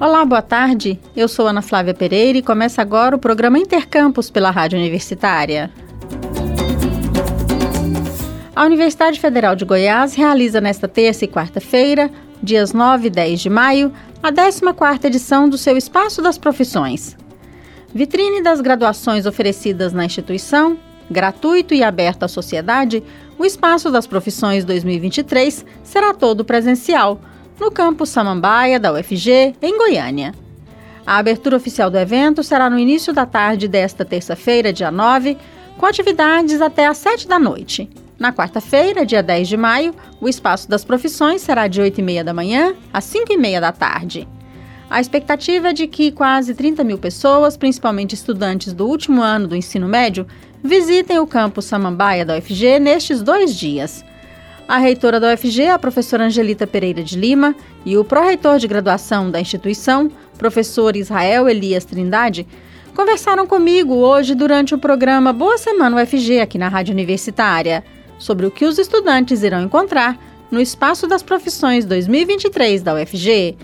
Olá, boa tarde. Eu sou Ana Flávia Pereira e começa agora o programa Intercampus pela Rádio Universitária. A Universidade Federal de Goiás realiza nesta terça e quarta-feira, dias 9 e 10 de maio, a 14ª edição do seu Espaço das Profissões. Vitrine das graduações oferecidas na instituição, gratuito e aberto à sociedade, o Espaço das Profissões 2023 será todo presencial, no campus Samambaia da UFG, em Goiânia. A abertura oficial do evento será no início da tarde desta terça-feira, dia 9, com atividades até às 7 da noite. Na quarta-feira, dia 10 de maio, o Espaço das Profissões será de 8h30 da manhã às 5h30 da tarde. A expectativa é de que quase 30 mil pessoas, principalmente estudantes do último ano do ensino médio, visitem o campus Samambaia da UFG nestes dois dias. A reitora da UFG, a professora Angelita Pereira de Lima, e o pró-reitor de graduação da instituição, professor Israel Elias Trindade, conversaram comigo hoje durante o programa Boa Semana UFG aqui na Rádio Universitária sobre o que os estudantes irão encontrar no Espaço das Profissões 2023 da UFG.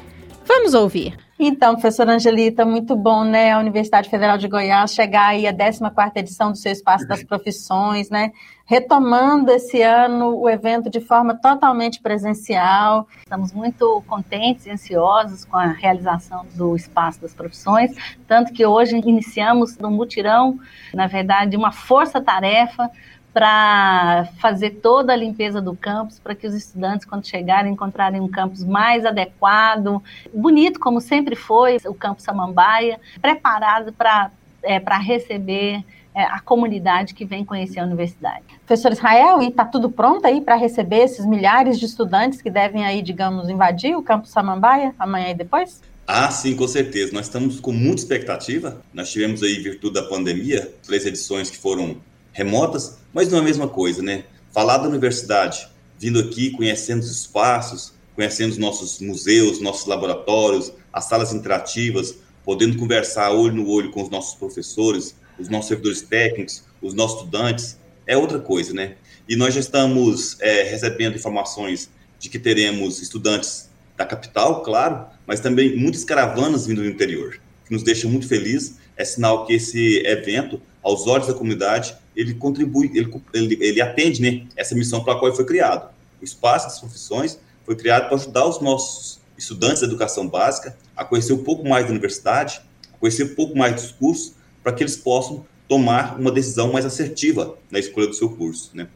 Vamos ouvir. Então, professora Angelita, muito bom, né, a Universidade Federal de Goiás chegar aí à 14ª edição do seu Espaço das Profissões, né, retomando esse ano o evento de forma totalmente presencial. Estamos muito contentes e ansiosos com a realização do Espaço das Profissões, tanto que hoje iniciamos um mutirão, na verdade, uma força-tarefa para fazer toda a limpeza do campus, para que os estudantes, quando chegarem, encontrarem um campus mais adequado, bonito, como sempre foi o campus Samambaia, preparado para é, receber é, a comunidade que vem conhecer a universidade. Professor Israel, e está tudo pronto aí para receber esses milhares de estudantes que devem aí, digamos, invadir o campus Samambaia amanhã e depois? Ah, sim, com certeza. Nós estamos com muita expectativa. Nós tivemos aí, em virtude da pandemia, três edições que foram remotas, mas não é a mesma coisa, né? Falar da universidade, vindo aqui, conhecendo os espaços, conhecendo os nossos museus, nossos laboratórios, as salas interativas, podendo conversar olho no olho com os nossos professores, os nossos servidores técnicos, os nossos estudantes, é outra coisa, né? E nós já estamos é, recebendo informações de que teremos estudantes da capital, claro, mas também muitas caravanas vindo do interior, que nos deixa muito feliz. É sinal que esse evento, aos olhos da comunidade, ele contribui, ele, ele, ele atende né, essa missão para a qual ele foi criado. O Espaço das Profissões foi criado para ajudar os nossos estudantes da educação básica a conhecer um pouco mais da universidade, a conhecer um pouco mais dos cursos, para que eles possam tomar uma decisão mais assertiva na escolha do seu curso. Né?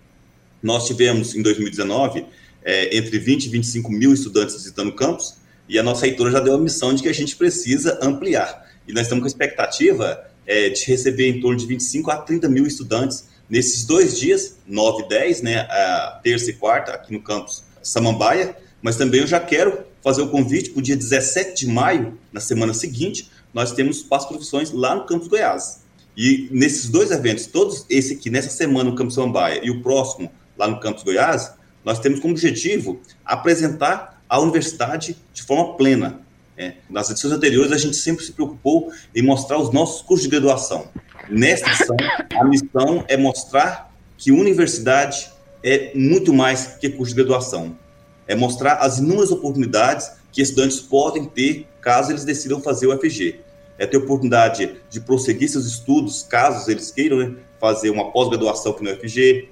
Nós tivemos, em 2019, é, entre 20 e 25 mil estudantes visitando o campus, e a nossa reitora já deu a missão de que a gente precisa ampliar. E nós estamos com expectativa é, de receber em torno de 25 a 30 mil estudantes nesses dois dias, 9 e 10, né, a terça e quarta, aqui no campus Samambaia, mas também eu já quero fazer o convite para o dia 17 de maio, na semana seguinte, nós temos Espaço Profissões lá no campus Goiás. E nesses dois eventos, todos esse aqui nessa semana no campus Samambaia e o próximo lá no campus Goiás, nós temos como objetivo apresentar a universidade de forma plena, é, nas edições anteriores, a gente sempre se preocupou em mostrar os nossos cursos de graduação. Nesta edição, a missão é mostrar que universidade é muito mais que curso de graduação. É mostrar as inúmeras oportunidades que estudantes podem ter caso eles decidam fazer o FG. É ter oportunidade de prosseguir seus estudos, caso eles queiram né, fazer uma pós-graduação aqui no FG,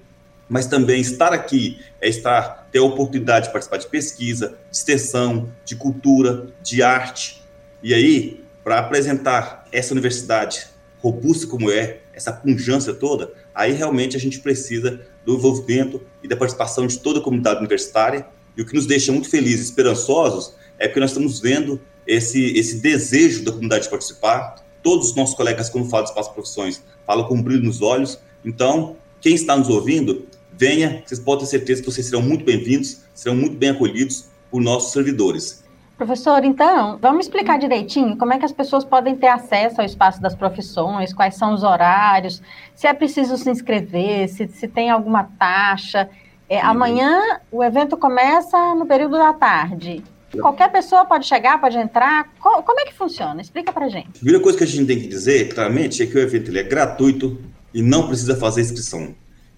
mas também estar aqui é estar ter a oportunidade de participar de pesquisa, de extensão, de cultura, de arte. E aí, para apresentar essa universidade robusta como é, essa punjância toda, aí realmente a gente precisa do envolvimento e da participação de toda a comunidade universitária. E o que nos deixa muito felizes, esperançosos, é porque nós estamos vendo esse, esse desejo da comunidade de participar. Todos os nossos colegas, quando falam de espaço profissões, falam com um brilho nos olhos. Então, quem está nos ouvindo, venha, vocês podem ter certeza que vocês serão muito bem-vindos, serão muito bem acolhidos por nossos servidores. Professor, então, vamos explicar direitinho como é que as pessoas podem ter acesso ao espaço das profissões, quais são os horários, se é preciso se inscrever, se, se tem alguma taxa. É. Amanhã o evento começa no período da tarde. Qualquer pessoa pode chegar, pode entrar. Como é que funciona? Explica pra gente. A primeira coisa que a gente tem que dizer, claramente, é que o evento ele é gratuito e não precisa fazer inscrição.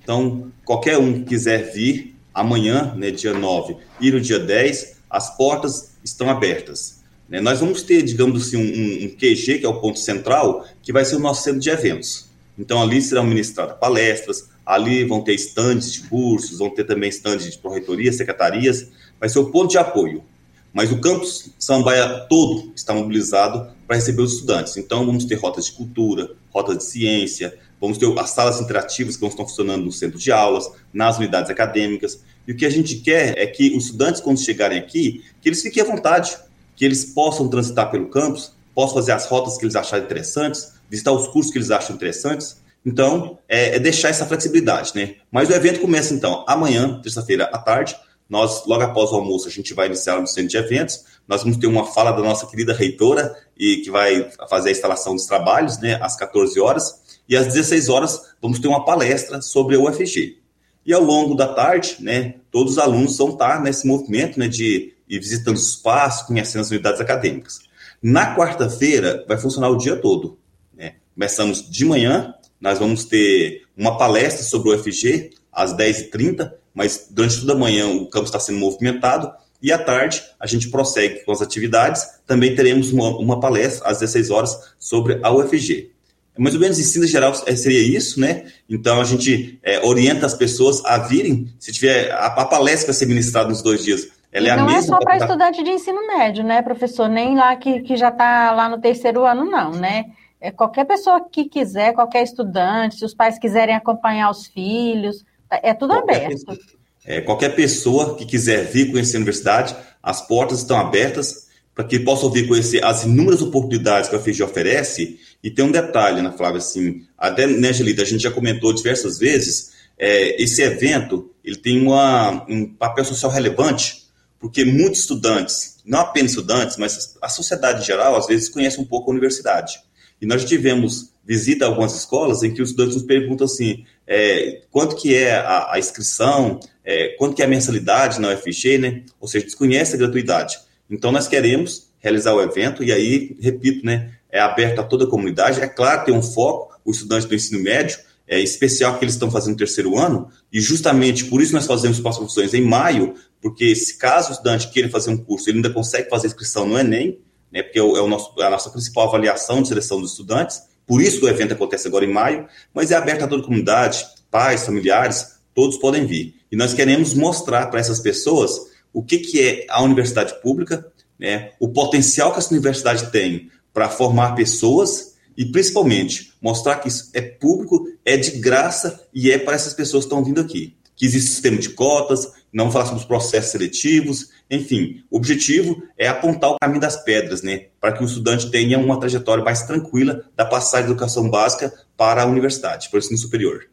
Então, qualquer um que quiser vir amanhã, né, dia 9, e no dia 10, as portas estão abertas. Né? Nós vamos ter, digamos assim, um, um QG, que é o ponto central, que vai ser o nosso centro de eventos. Então, ali serão ministradas palestras, ali vão ter estandes de cursos, vão ter também estandes de proreitorias, secretarias, vai ser o ponto de apoio. Mas o campus Samambaia todo está mobilizado para receber os estudantes. Então, vamos ter rotas de cultura, rotas de ciência, vamos ter as salas interativas que estar funcionando no centro de aulas, nas unidades acadêmicas. E o que a gente quer é que os estudantes, quando chegarem aqui, que eles fiquem à vontade, que eles possam transitar pelo campus, possam fazer as rotas que eles acharem interessantes, visitar os cursos que eles acham interessantes. Então, é, é deixar essa flexibilidade, né? Mas o evento começa, então, amanhã, terça-feira à tarde, nós, logo após o almoço, a gente vai iniciar no centro de eventos. Nós vamos ter uma fala da nossa querida reitora, e que vai fazer a instalação dos trabalhos, né, às 14 horas. E às 16 horas, vamos ter uma palestra sobre a UFG. E ao longo da tarde, né, todos os alunos vão estar nesse movimento né, de ir visitando os espaços, conhecendo as unidades acadêmicas. Na quarta-feira, vai funcionar o dia todo. Né? Começamos de manhã, nós vamos ter uma palestra sobre o UFG, às 10h30, mas durante toda a manhã o campus está sendo movimentado e à tarde a gente prossegue com as atividades. Também teremos uma, uma palestra às 16 horas sobre a UFG. Mais ou menos, ensino geral é, seria isso, né? Então a gente é, orienta as pessoas a virem, se tiver a, a palestra vai ser ministrada nos dois dias. Ela é não é só para estudante de ensino médio, né, professor? Nem lá que, que já está lá no terceiro ano, não, né? É qualquer pessoa que quiser, qualquer estudante, se os pais quiserem acompanhar os filhos, é tudo qualquer aberto. Pessoa, é, qualquer pessoa que quiser vir conhecer a universidade, as portas estão abertas para que possam vir conhecer as inúmeras oportunidades que a FIG oferece. E tem um detalhe, Ana Flávia, assim, até, né, Angelita, a gente já comentou diversas vezes, é, esse evento ele tem uma, um papel social relevante, porque muitos estudantes, não apenas estudantes, mas a sociedade em geral, às vezes conhece um pouco a universidade. E nós tivemos visita a algumas escolas em que os estudantes nos perguntam assim, é, quanto que é a, a inscrição, é, quanto que é a mensalidade na UFG, né? Ou seja, desconhece a gratuidade. Então, nós queremos realizar o evento e aí, repito, né, é aberto a toda a comunidade. É claro, tem um foco, o estudante do ensino médio, é especial que eles estão fazendo no terceiro ano, e justamente por isso nós fazemos as profissões em maio, porque se caso o estudante queira fazer um curso, ele ainda consegue fazer inscrição no Enem, né, porque é, o, é o nosso, é a nossa principal avaliação de seleção dos estudantes, por isso o evento acontece agora em maio, mas é aberto a toda a comunidade, pais, familiares, todos podem vir. E nós queremos mostrar para essas pessoas o que, que é a universidade pública, né, o potencial que essa universidade tem para formar pessoas e, principalmente, mostrar que isso é público, é de graça e é para essas pessoas que estão vindo aqui. Que existe sistema de cotas, não falar sobre os processos seletivos, enfim, o objetivo é apontar o caminho das pedras, né, para que o estudante tenha uma trajetória mais tranquila da passagem da educação básica para a universidade, para o ensino superior.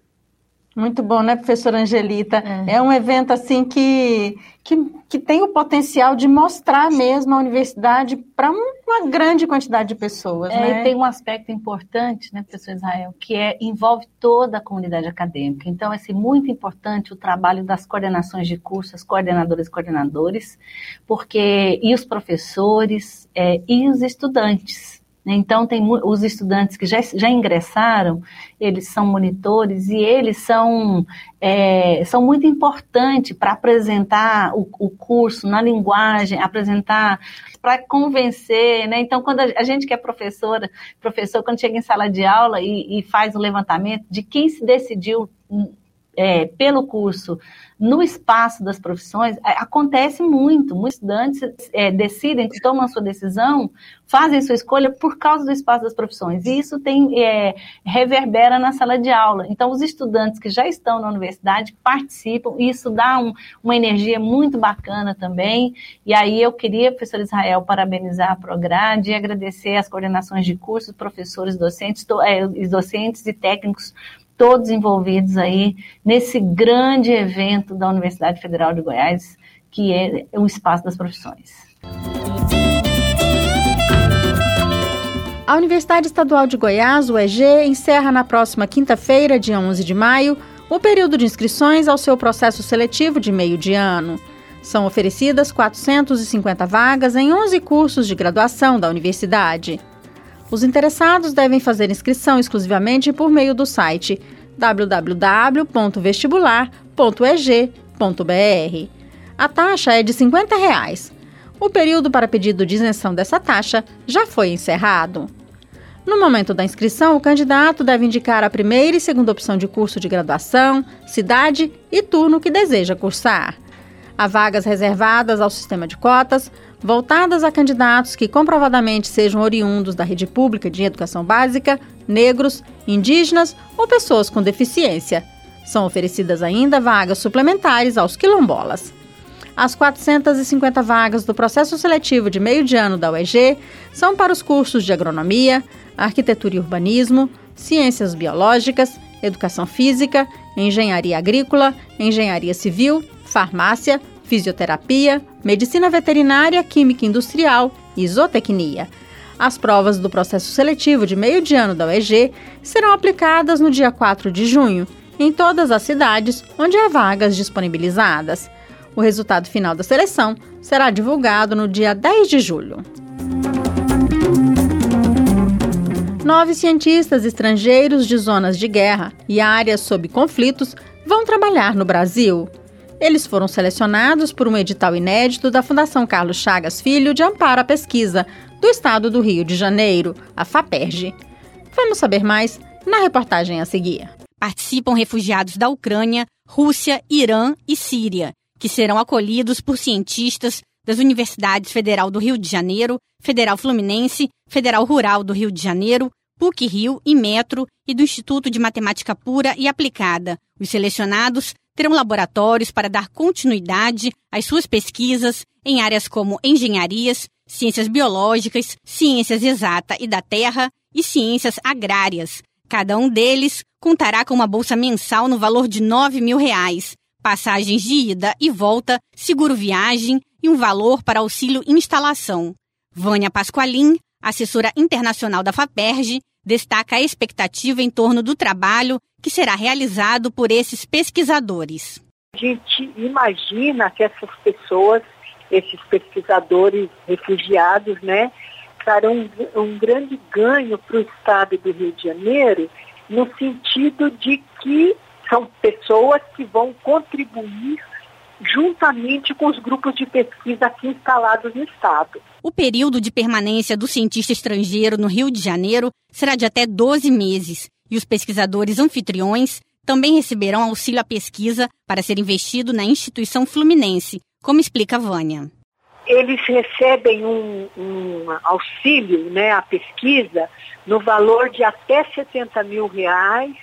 Muito bom, né, professora Angelita? É, é um evento assim que, que, que, tem o potencial de mostrar mesmo a universidade para uma grande quantidade de pessoas. É, né? E tem um aspecto importante, né, professor Israel, que é, envolve toda a comunidade acadêmica. Então, é assim, muito importante o trabalho das coordenações de cursos, coordenadoras e coordenadores, porque e os professores é, e os estudantes? Então, tem os estudantes que já, já ingressaram, eles são monitores e eles são, é, são muito importantes para apresentar o, o, curso na linguagem, apresentar, para convencer. Né? Então, quando a, a, gente que é professora, professor, quando chega em sala de aula e, e faz o levantamento de quem se decidiu é, pelo curso no espaço das profissões, é, acontece muito. Muitos estudantes é, decidem, tomam a sua decisão, fazem sua escolha por causa do espaço das profissões. E isso tem é, reverbera na sala de aula. Então, os estudantes que já estão na universidade participam, e isso dá um, uma energia muito bacana também. E aí eu queria, professor Israel, parabenizar a Prograde e agradecer as coordenações de cursos, professores, docentes, é, docentes e técnicos todos envolvidos aí nesse grande evento da Universidade Federal de Goiás, que é o Espaço das Profissões. A Universidade Estadual de Goiás, UEG, encerra na próxima quinta-feira, dia 11 de maio, o período de inscrições ao seu processo seletivo de meio de ano. São oferecidas 450 vagas em 11 cursos de graduação da universidade. Os interessados devem fazer inscrição exclusivamente por meio do site www.vestibular.eg.br. A taxa é de 50 reais. o período para pedido de isenção dessa taxa já foi encerrado. No momento da inscrição, o candidato deve indicar a primeira e segunda opção de curso de graduação, cidade e turno que deseja cursar. Há vagas reservadas ao sistema de cotas, voltadas a candidatos que comprovadamente sejam oriundos da rede pública de educação básica, negros, indígenas ou pessoas com deficiência. São oferecidas ainda vagas suplementares aos quilombolas. As 450 vagas do processo seletivo de meio de ano da UEG são para os cursos de agronomia, arquitetura e urbanismo, ciências biológicas, educação física, engenharia agrícola, engenharia civil, farmácia, fisioterapia, medicina veterinária, química industrial e zootecnia. As provas do processo seletivo de meio de ano da UEG serão aplicadas no dia 4 de junho, em todas as cidades onde há vagas disponibilizadas. O resultado final da seleção será divulgado no dia 10 de julho. Nove cientistas estrangeiros de zonas de guerra e áreas sob conflitos vão trabalhar no Brasil. Eles foram selecionados por um edital inédito da Fundação Carlos Chagas Filho de Amparo à Pesquisa, do Estado do Rio de Janeiro, a FAPERJ. Vamos saber mais na reportagem a seguir. Participam refugiados da Ucrânia, Rússia, Irã e Síria, que serão acolhidos por cientistas das Universidades Federal do Rio de Janeiro, Federal Fluminense, Federal Rural do Rio de Janeiro, PUC Rio e Metro e do Instituto de Matemática Pura e Aplicada. Os selecionados terão laboratórios para dar continuidade às suas pesquisas em áreas como engenharias, ciências biológicas, ciências exata e da terra e ciências agrárias. Cada um deles contará com uma bolsa mensal no valor de 9 mil reais, passagens de ida e volta, seguro viagem e um valor para auxílio instalação. Vânia Pasqualin, assessora internacional da FAPERJ, destaca a expectativa em torno do trabalho que será realizado por esses pesquisadores. A gente imagina que essas pessoas, esses pesquisadores refugiados, né, trarão um, um grande ganho para o estado do Rio de Janeiro, no sentido de que são pessoas que vão contribuir juntamente com os grupos de pesquisa aqui instalados no Estado. O período de permanência do cientista estrangeiro no Rio de Janeiro será de até 12 meses e os pesquisadores anfitriões também receberão auxílio à pesquisa para ser investido na instituição fluminense, como explica Vânia. Eles recebem um, um auxílio né, à pesquisa no valor de até 70 mil reais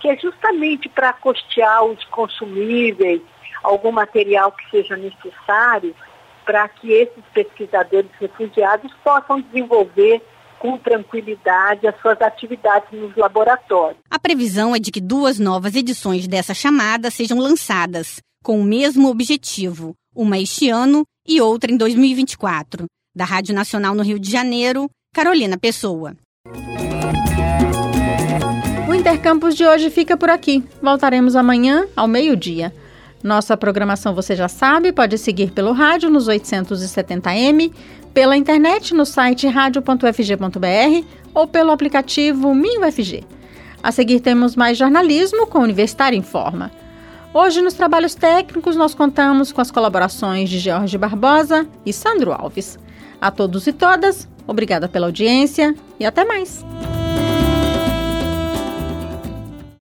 que é justamente para custear os consumíveis, algum material que seja necessário para que esses pesquisadores refugiados possam desenvolver com tranquilidade as suas atividades nos laboratórios. A previsão é de que duas novas edições dessa chamada sejam lançadas, com o mesmo objetivo, uma este ano e outra em 2024. Da Rádio Nacional no Rio de Janeiro, Carolina Pessoa. Intercampus de hoje fica por aqui. Voltaremos amanhã ao meio-dia. Nossa programação você já sabe, pode seguir pelo rádio nos 870m, pela internet no site radio.fg.br ou pelo aplicativo MinUFG. A seguir temos mais jornalismo com Universitário em Forma. Hoje, nos trabalhos técnicos, nós contamos com as colaborações de Jorge Barbosa e Sandro Alves. A todos e todas, obrigada pela audiência e até mais.